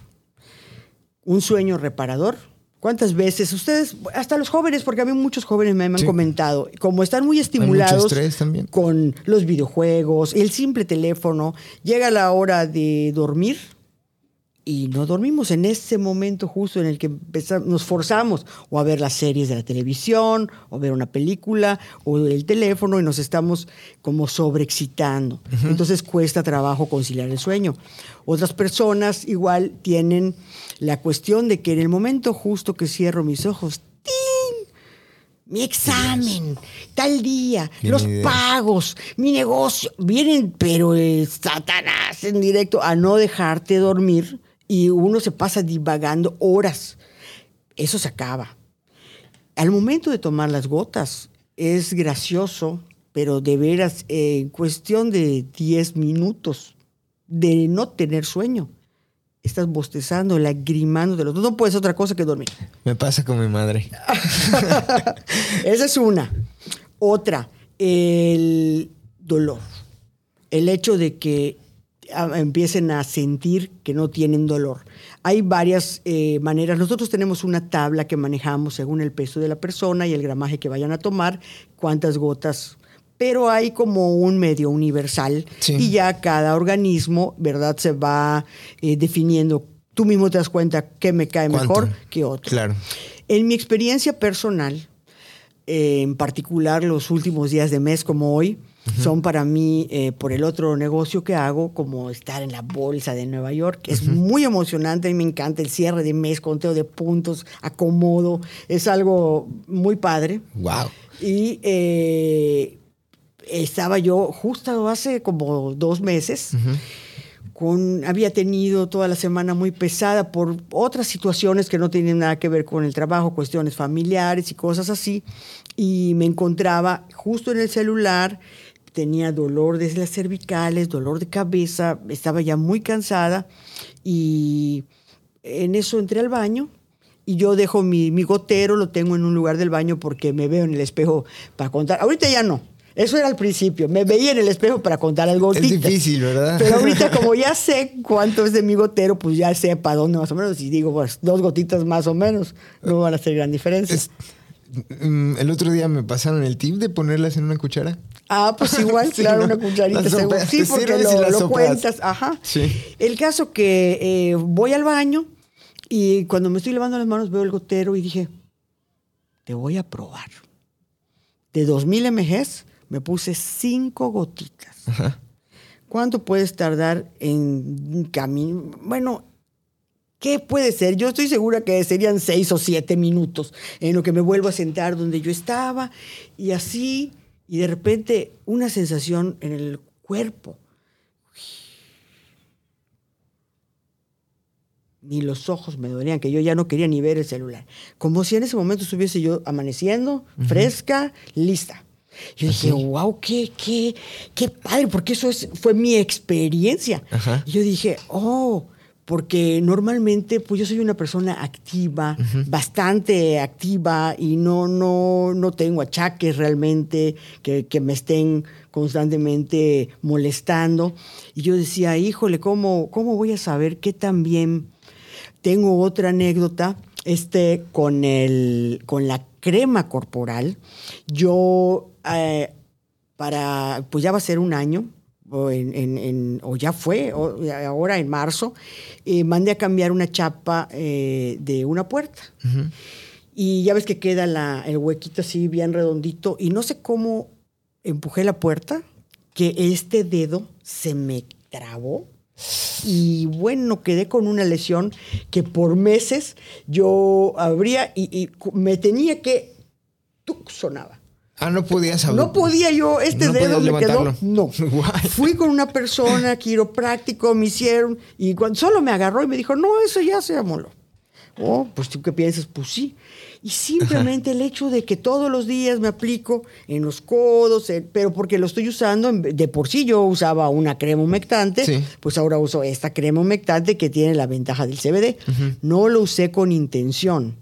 Un sueño reparador. ¿Cuántas veces ustedes, hasta los jóvenes, porque a mí muchos jóvenes me han Sí. comentado, como están muy estimulados con los videojuegos, el simple teléfono, llega la hora de dormir y no dormimos en ese momento justo en el que nos forzamos o a ver las series de la televisión, o ver una película, o el teléfono y nos estamos como sobreexcitando. Entonces cuesta trabajo conciliar el sueño. Otras personas igual tienen la cuestión de que en el momento justo que cierro mis ojos, ¡ting! mi examen, tal día, los pagos, mi negocio, vienen, pero eh, Satanás en directo a no dejarte dormir y uno se pasa divagando horas. Eso se acaba. Al momento de tomar las gotas es gracioso, pero de veras, en cuestión de 10 minutos de no tener sueño, estás bostezando, lagrimando de los No puedes otra cosa que dormir. Me pasa con mi madre. Esa es una. Otra, el dolor. El hecho de que empiecen a sentir que no tienen dolor. Hay varias eh, maneras. Nosotros tenemos una tabla que manejamos según el peso de la persona y el gramaje que vayan a tomar, cuántas gotas pero hay como un medio universal y ya cada organismo, ¿verdad? Se va eh, definiendo. Tú mismo te das cuenta que me cae mejor que otro. Claro. En mi experiencia personal, eh, en particular los últimos días de mes como hoy, son para mí, eh, por el otro negocio que hago, como estar en la bolsa de Nueva York. Es muy emocionante, a mí me encanta el cierre de mes, conteo de puntos, acomodo, es algo muy padre. Wow. Y eh, estaba yo justo hace como dos meses. Con, había tenido toda la semana muy pesada por otras situaciones que no tienen nada que ver con el trabajo, cuestiones familiares y cosas así. Y me encontraba justo en el celular tenía dolor desde las cervicales, dolor de cabeza, estaba ya muy cansada y en eso entré al baño y yo dejo mi, gotero, lo tengo en un lugar del baño porque me veo en el espejo para contar. Ahorita ya no. Eso era al principio. Me veía en el espejo para contar algo. Es difícil, ¿verdad? Pero ahorita, como ya sé cuánto es de mi gotero, pues ya sé para dónde más o menos. Y digo, pues dos gotitas más o menos no van a hacer gran diferencia. Mm, el otro día me pasaron el tip de ponerlas en una cuchara. Ah, pues igual, claro, una cucharita. sí, porque lo, cuentas. Ajá. Sí. El caso que eh, voy al baño y cuando me estoy lavando las manos veo el gotero y dije, te voy a probar. De 2000 mgs me puse cinco gotitas. Ajá. ¿Cuánto puedes tardar en camino? Bueno, ¿Qué puede ser? Yo estoy segura que serían seis o siete minutos en lo que me vuelvo a sentar donde yo estaba y así, y de repente una sensación en el cuerpo. Ni los ojos me dolían, que yo ya no quería ni ver el celular. Como si en ese momento estuviese yo amaneciendo, fresca, lista. Yo dije, wow, qué, qué, qué padre, porque eso es, fue mi experiencia. Y yo dije, oh, porque normalmente pues yo soy una persona activa, bastante activa y no, no, no tengo achaques realmente que, que, me estén constantemente molestando. Y yo decía, híjole, ¿cómo, cómo voy a saber qué tan bien? Tengo otra anécdota este, con, el, con la crema corporal. Yo, eh, para, pues ya va a ser un año, o, en, o ya fue, ahora en marzo, eh, mandé a cambiar una chapa eh, de una puerta. Y ya ves que queda la, el huequito así bien redondito. Y no sé cómo empujé la puerta, que este dedo se me trabó. Y bueno, quedé con una lesión que por meses yo abría y, me tenía que... tú sonaba Ah, no podías No podía yo, este dedo me quedó. No. Fui con una persona, quiropráctico, me hicieron, y cuando solo me agarró y me dijo, no, eso ya se amoló. Oh, pues tú qué piensas, pues sí. Y simplemente el hecho de que todos los días me aplico en los codos, pero porque lo estoy usando, de por sí yo usaba una crema humectante, pues ahora uso esta crema humectante que tiene la ventaja del CBD. No lo usé con intención.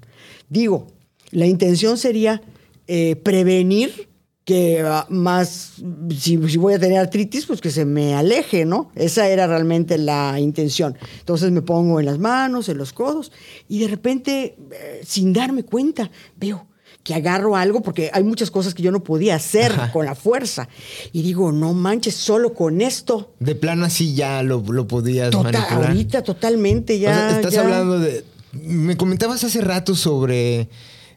Digo, la intención sería eh, prevenir que ah, más, si, voy a tener artritis, pues que se me aleje, ¿no? Esa era realmente la intención. Entonces me pongo en las manos, en los codos, y de repente, eh, sin darme cuenta, veo que agarro algo, porque hay muchas cosas que yo no podía hacer con la fuerza. Y digo, no manches, solo con esto. De plano así ya lo, lo podías manipular. Ahorita totalmente ya. estás hablando de... Me comentabas hace rato sobre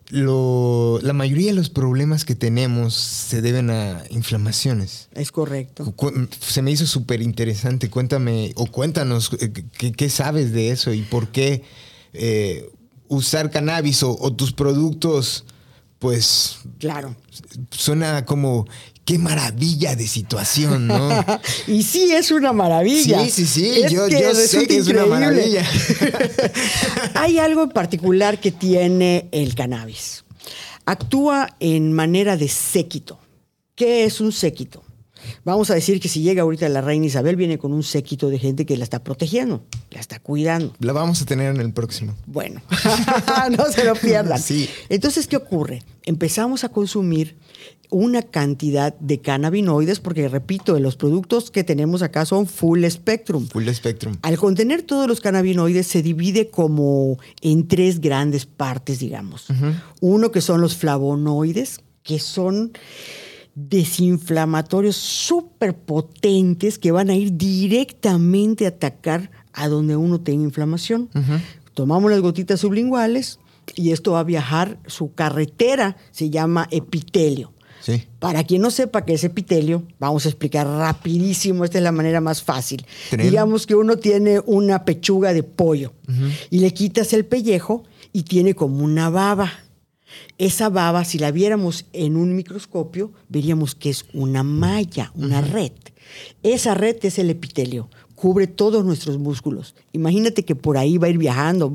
lo, la mayoría de los problemas que tenemos se deben a inflamaciones. Es correcto. Se me hizo súper interesante. Cuéntame o cuéntanos eh, qué, sabes de eso y por qué eh, usar cannabis o, tus productos, pues... Claro. Suena como qué maravilla de situación, ¿no? y sí, es una maravilla. Sí, sí, sí, yo, yo sé que es una maravilla. Hay algo en particular que tiene el cannabis. Actúa en manera de séquito. ¿Qué es un séquito? Vamos a decir que si llega ahorita la reina Isabel, viene con un séquito de gente que la está protegiendo, la está cuidando. La vamos a tener en el próximo. Bueno, no se lo pierdan. Sí. Entonces, ¿qué ocurre? Empezamos a consumir una cantidad de cannabinoides, porque repito, los productos que tenemos acá son full spectrum. Full spectrum. Al contener todos los cannabinoides se divide como en tres grandes partes, digamos. Uno que son los flavonoides, que son desinflamatorios súper potentes que van a ir directamente a atacar a donde uno tenga inflamación. Tomamos las gotitas sublinguales y esto va a viajar, su carretera se llama epitelio. Para quien no sepa qué es epitelio, vamos a explicar rapidísimo, esta es la manera más fácil. Digamos que uno tiene una pechuga de pollo y le quitas el pellejo y tiene como una baba. Esa baba, si la viéramos en un microscopio, veríamos que es una malla, una red. Esa red es el epitelio, cubre todos nuestros músculos. Imagínate que por ahí va a ir viajando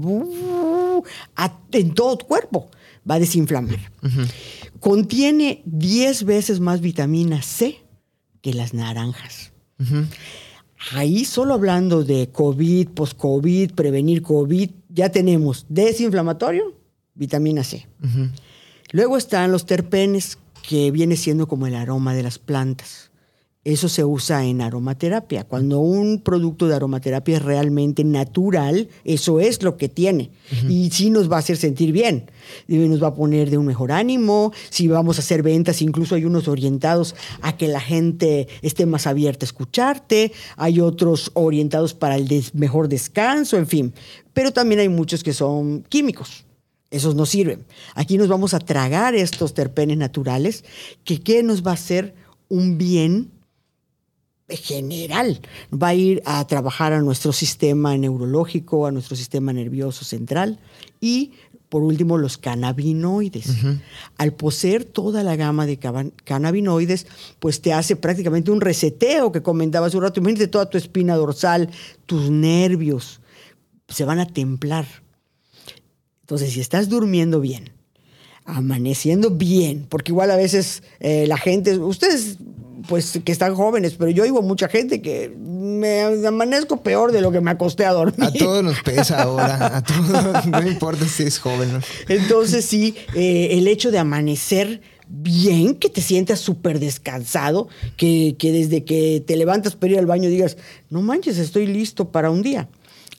en todo tu cuerpo, va a desinflamar. Contiene 10 veces más vitamina C que las naranjas. Ahí solo hablando de COVID, post-COVID, prevenir COVID, ya tenemos desinflamatorio, vitamina C. Luego están los terpenes, que viene siendo como el aroma de las plantas. Eso se usa en aromaterapia. Cuando un producto de aromaterapia es realmente natural, eso es lo que tiene. Y sí nos va a hacer sentir bien. Nos va a poner de un mejor ánimo. Si vamos a hacer ventas, incluso hay unos orientados a que la gente esté más abierta a escucharte. Hay otros orientados para el mejor descanso, en fin. Pero también hay muchos que son químicos. Esos no sirven. Aquí nos vamos a tragar estos terpenes naturales que ¿qué nos va a hacer un bien general. Va a ir a trabajar a nuestro sistema neurológico, a nuestro sistema nervioso central y, por último, los cannabinoides. Al poseer toda la gama de cannabinoides, pues te hace prácticamente un reseteo que comentaba hace un rato. Imagínate toda tu espina dorsal, tus nervios, se van a templar entonces, si estás durmiendo bien, amaneciendo bien, porque igual a veces eh, la gente, ustedes pues que están jóvenes, pero yo oigo mucha gente que me amanezco peor de lo que me acosté a dormir. A todos nos pesa ahora, a todos, no importa si es joven. Entonces sí, eh, el hecho de amanecer bien, que te sientas súper descansado, que, que desde que te levantas para ir al baño digas, no manches, estoy listo para un día.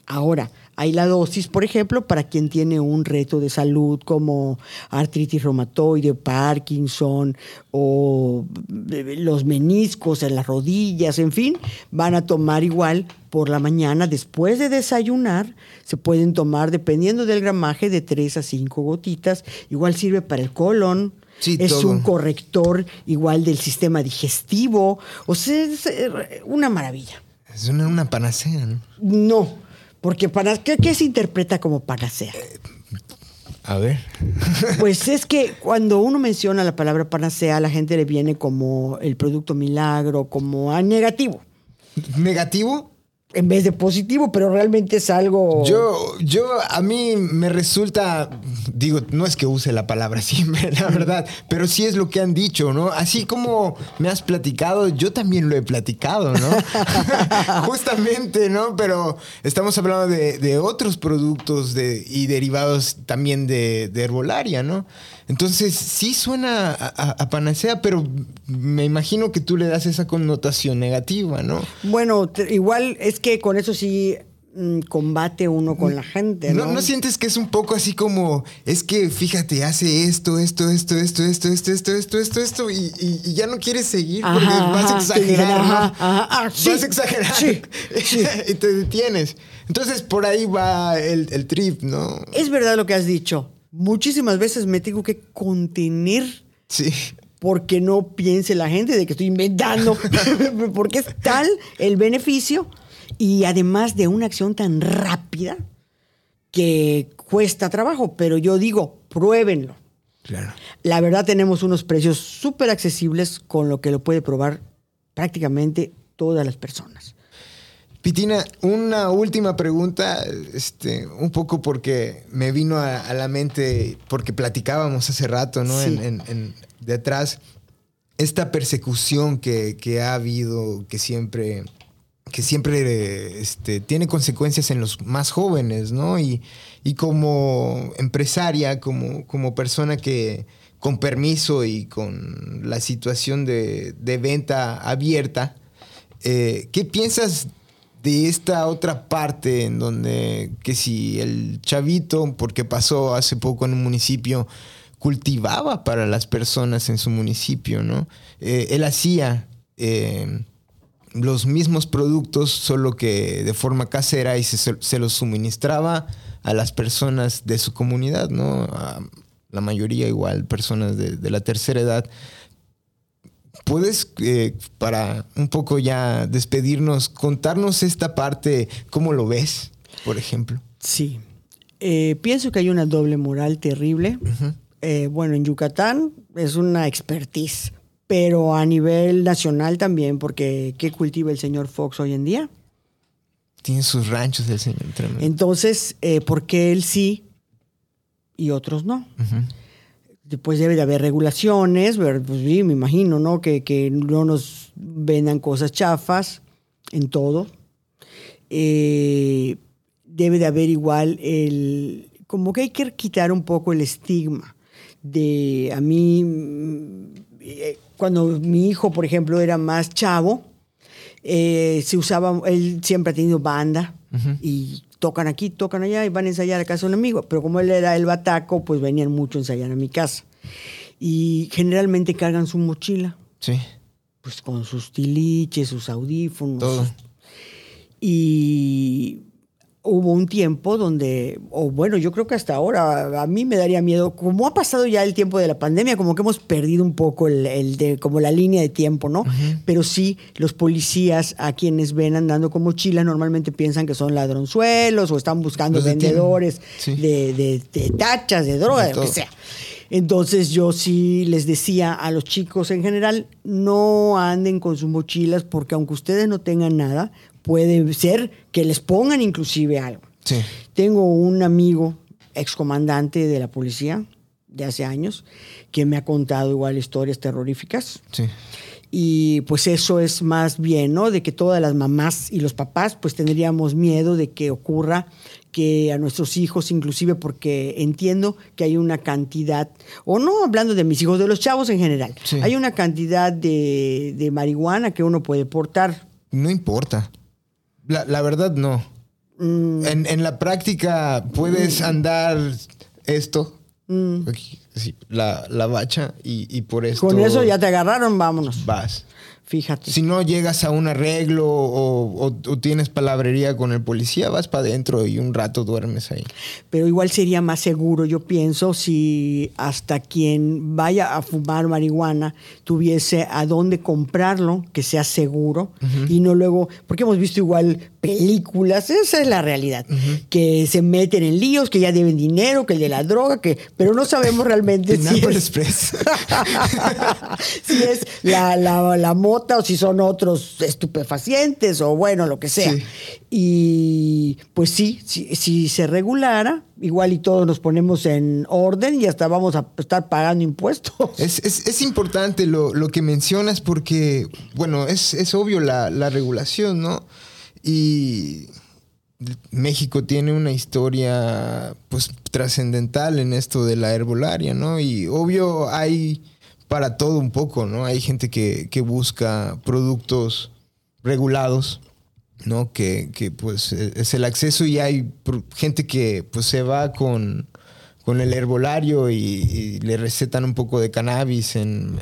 Ahora, hay la dosis, por ejemplo, para quien tiene un reto de salud como artritis reumatoide, Parkinson o eh, los meniscos en las rodillas, en fin, van a tomar igual por la mañana después de desayunar. Se pueden tomar, dependiendo del gramaje, de 3 a 5 gotitas. Igual sirve para el colon, es un corrector igual del sistema digestivo. O sea, es eh, una maravilla. Es una, una panacea, ¿no? No, porque para ¿qué, se interpreta como panacea? A ver. Pues es que cuando uno menciona la palabra panacea, a la gente le viene como el producto milagro, como a negativo. ¿Negativo? En vez de positivo, pero realmente es algo... Yo, yo, a mí me resulta, digo, no es que use la palabra siempre, la verdad, pero sí es lo que han dicho, ¿no? Así como me has platicado, yo también lo he platicado, ¿no? Justamente, ¿no? Pero estamos hablando de, otros productos de, y derivados también de, de herbolaria, ¿no? Entonces, sí suena a, panacea, pero me imagino que tú le das esa connotación negativa, ¿no? Bueno, igual es que con eso sí mm, combate uno con la gente. ¿No, ¿no? ¿No sientes que es un poco así como, es que fíjate, hace esto, esto, esto, esto, esto, esto, esto, esto, esto, esto, y, y- y ya no quieres seguir porque Ajá, vas a exagerar, ¿no? ajá, ajá, ah, sí, vas a exagerar sí, sí. y te detienes. Entonces por ahí va el, el trip, ¿no? Es verdad lo que has dicho. Muchísimas veces me tengo que contener Sí. porque no piense la gente de que estoy inventando, porque es tal el beneficio y además de una acción tan rápida que cuesta trabajo, pero yo digo, pruébenlo. Claro. La verdad tenemos unos precios súper accesibles con lo que lo puede probar prácticamente todas las personas. Pitina, una última pregunta, este, un poco porque me vino a, a la mente, porque platicábamos hace rato, ¿no? Sí. En, en- en- de atrás, esta persecución que, que ha habido, que siempre, que siempre este, tiene consecuencias en los más jóvenes, ¿no? Y, y como empresaria, como, como persona que con permiso y con la situación de, de venta abierta, eh, ¿Qué piensas de esta otra parte en donde que si el chavito, porque pasó hace poco en un municipio, cultivaba para las personas en su municipio, ¿no? Eh, él hacía eh, los mismos productos, solo que de forma casera y se, los suministraba a las personas de su comunidad, ¿no? A la mayoría igual, personas de la tercera edad. ¿Puedes, eh, para un poco ya despedirnos, contarnos esta parte, cómo lo ves, por ejemplo? Sí. Eh, pienso que hay una doble moral terrible. Eh, bueno, en Yucatán es una expertise, pero a nivel nacional también, porque ¿qué cultiva el señor Fox hoy en día? Tiene sus ranchos el señor tremendo. Entonces, eh, ¿por qué él sí y otros no? Después debe de haber regulaciones, pues sí, me imagino, ¿no? Que, que no nos vendan cosas chafas en todo. Eh, debe de haber igual el... Como que hay que quitar un poco el estigma de a mí, eh, cuando mi hijo, por ejemplo, era más chavo, eh, se usaba, él siempre ha tenido banda y tocan aquí, tocan allá y van a ensayar a casa de un amigo. Pero como él era el bataco, pues venían mucho a ensayar a mi casa. Y generalmente cargan su mochila, Sí, pues con sus tiliches, sus audífonos. todo. Y hubo un tiempo donde, o bueno, yo creo que hasta ahora a mí me daría miedo, como ha pasado ya el tiempo de la pandemia, como que hemos perdido un poco el, el de, como la línea de tiempo, ¿no? Pero sí, los policías a quienes ven andando con mochilas normalmente piensan que son ladronzuelos o están buscando Los vendedores Sí. de, de- de tachas, de droga, De lo que sea. Entonces yo sí les decía a los chicos en general, no anden con sus mochilas porque aunque ustedes no tengan nada, puede ser que les pongan inclusive algo. Sí. Tengo un amigo, excomandante de la policía de hace años, que me ha contado igual historias terroríficas. Sí. Y pues eso es más bien, ¿no? De que todas las mamás y los papás pues tendríamos miedo de que ocurra que a nuestros hijos, inclusive porque entiendo que hay una cantidad, o no hablando de mis hijos, de los chavos en general, Sí. hay una cantidad de, de marihuana que uno puede portar. No importa. La, la verdad, no. Mm. En, en la práctica puedes andar esto, Mm. aquí, la, la bacha, y, y por esto Con eso ya te agarraron, vámonos. vas. Fíjate. Si no llegas a un arreglo o, o- o tienes palabrería con el policía, vas para adentro y un rato duermes ahí. Pero igual sería más seguro, yo pienso, si hasta quien vaya a fumar marihuana tuviese a dónde comprarlo, que sea seguro, y no luego, porque hemos visto igual películas, esa es la realidad, que se meten en líos, que ya deben dinero, que el de la droga, que, pero no sabemos realmente si es, si es la, la- la mota o si son otros estupefacientes o bueno, lo que sea. Sí. Y pues sí, si, si se regulara, igual y todos nos ponemos en orden y hasta vamos a estar pagando impuestos. Es, es- es importante lo, lo que mencionas porque, bueno, es, es obvio la, la regulación, ¿no? Y México tiene una historia, pues, trascendental en esto de la herbolaria, ¿no? Y obvio hay para todo un poco, ¿no? Hay gente que, que busca productos regulados ¿no? Que, que, pues es el acceso y hay gente que pues se va con, con el herbolario y, le recetan un poco de cannabis en,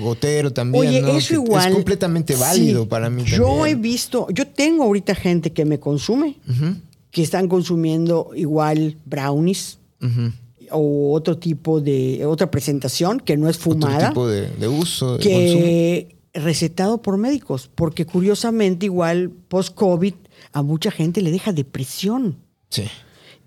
gotero también. Oye, eso igual. Es completamente válido para mí. Yo he visto, yo tengo ahorita gente que me consume, que están consumiendo igual brownies. O otro tipo de, otra presentación que no es fumada. Otro tipo de, uso. que recetado por médicos, porque curiosamente igual post-COVID a mucha gente le deja depresión. Sí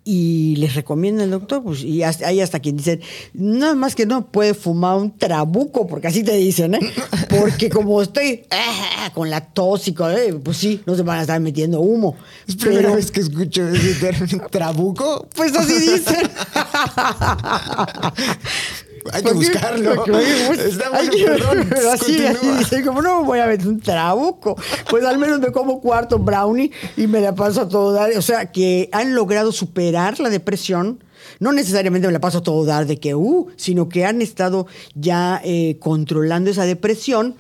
y les recomienda el doctor, pues, y hay hasta quien dicen, nada más que no puede fumar un trabuco, porque así te dicen, ¿eh? Porque como estoy ah, con la tos y con, eh, pues sí, no se van a estar metiendo humo. Es la primera vez que escucho ese término, trabuco. Pues así dicen. hay que buscarlo. Está bueno, perdón, pero así, así como no voy a ver un trabuco. Pues al menos me como cuarto brownie y me la paso a todo dar. O sea, que han logrado superar la depresión. No necesariamente me la paso a todo dar de que, uh, sino que han estado ya eh, controlando esa depresión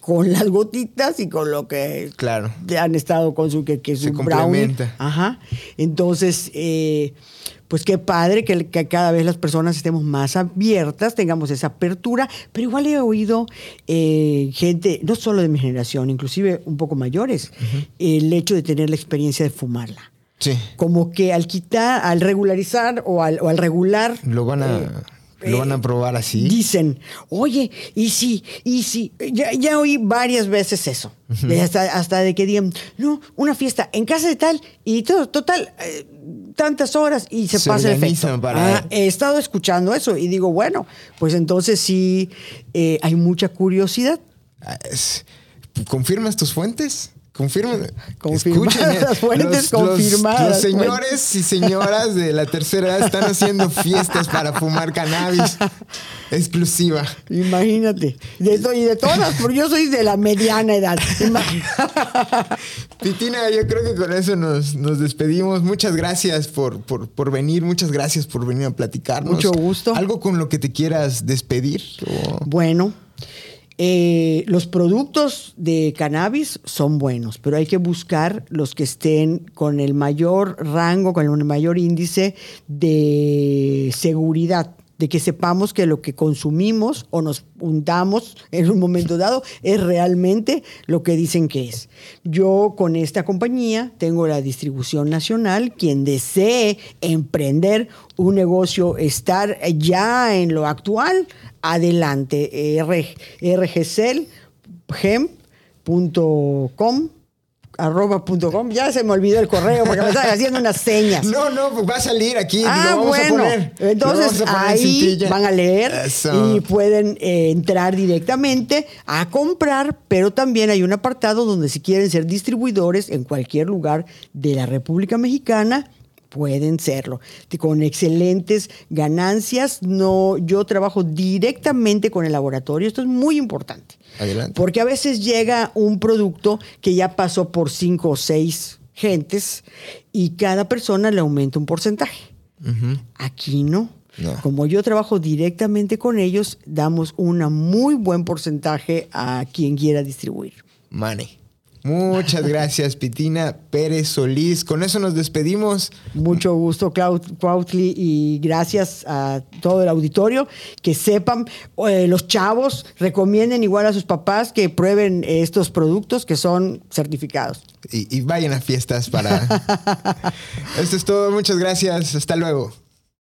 con las gotitas y con lo que claro. han estado con su que, que Se brownie. Ajá. Entonces, eh, pues qué padre que, cada vez las personas estemos más abiertas, tengamos esa apertura, pero igual he oído eh, gente, no solo de mi generación, inclusive un poco mayores, el hecho de tener la experiencia de fumarla. Sí. Como que al quitar, al regularizar o al, o al regular... Lo van a... Eh, ¿Lo van a probar así? Dicen, oye, y sí, y sí. Ya, oí varias veces eso. hasta, de que digan, no, una fiesta en casa de tal y todo, total, eh, tantas horas y se, pasa el efecto. Ah, he estado escuchando eso y digo, bueno, pues entonces sí eh, hay mucha curiosidad. Ah, ¿Confirmas tus fuentes? Confirmen. Escuchen, las fuentes confirmadas. Los, señores y señoras de la tercera edad están haciendo fiestas para fumar cannabis exclusiva. Imagínate. De, y de todas, porque yo soy de la mediana edad. Pitina, yo creo que con eso nos, despedimos. Muchas gracias por, por, venir. Muchas gracias por venir a platicarnos. Mucho gusto. ¿Algo con lo que te quieras despedir? Bueno. Eh, los productos de cannabis son buenos, pero hay que buscar los que estén con el mayor rango, con el mayor índice de seguridad de que sepamos que lo que consumimos o nos untamos en un momento dado es realmente lo que dicen que es. Yo con esta compañía tengo la distribución nacional, quien desee emprender un negocio, estar ya en lo actual, adelante. rgcel.com arroba punto com. Ya se me olvidó el correo porque me están haciendo unas señas. No, no, va a salir aquí. Ah, bueno. Entonces ahí van a leer y pueden eh, entrar directamente a comprar, pero también hay un apartado donde si quieren ser distribuidores en cualquier lugar de la República Mexicana, pueden serlo, con excelentes ganancias. No, yo trabajo directamente con el laboratorio, esto es muy importante. Adelante. Porque a veces llega un producto que ya pasó por cinco o seis gentes y cada persona le aumenta un porcentaje. Aquí no. Como yo trabajo directamente con ellos, damos un muy buen porcentaje a quien quiera distribuir. Money. Muchas gracias, Pitina Pérez Solís. Con eso nos despedimos. Mucho gusto, Cuautli, y gracias a todo el auditorio. Que sepan, eh, los chavos recomienden igual a sus papás que prueben estos productos que son certificados. Y, y vayan a fiestas para... Esto es todo. Muchas gracias. Hasta luego.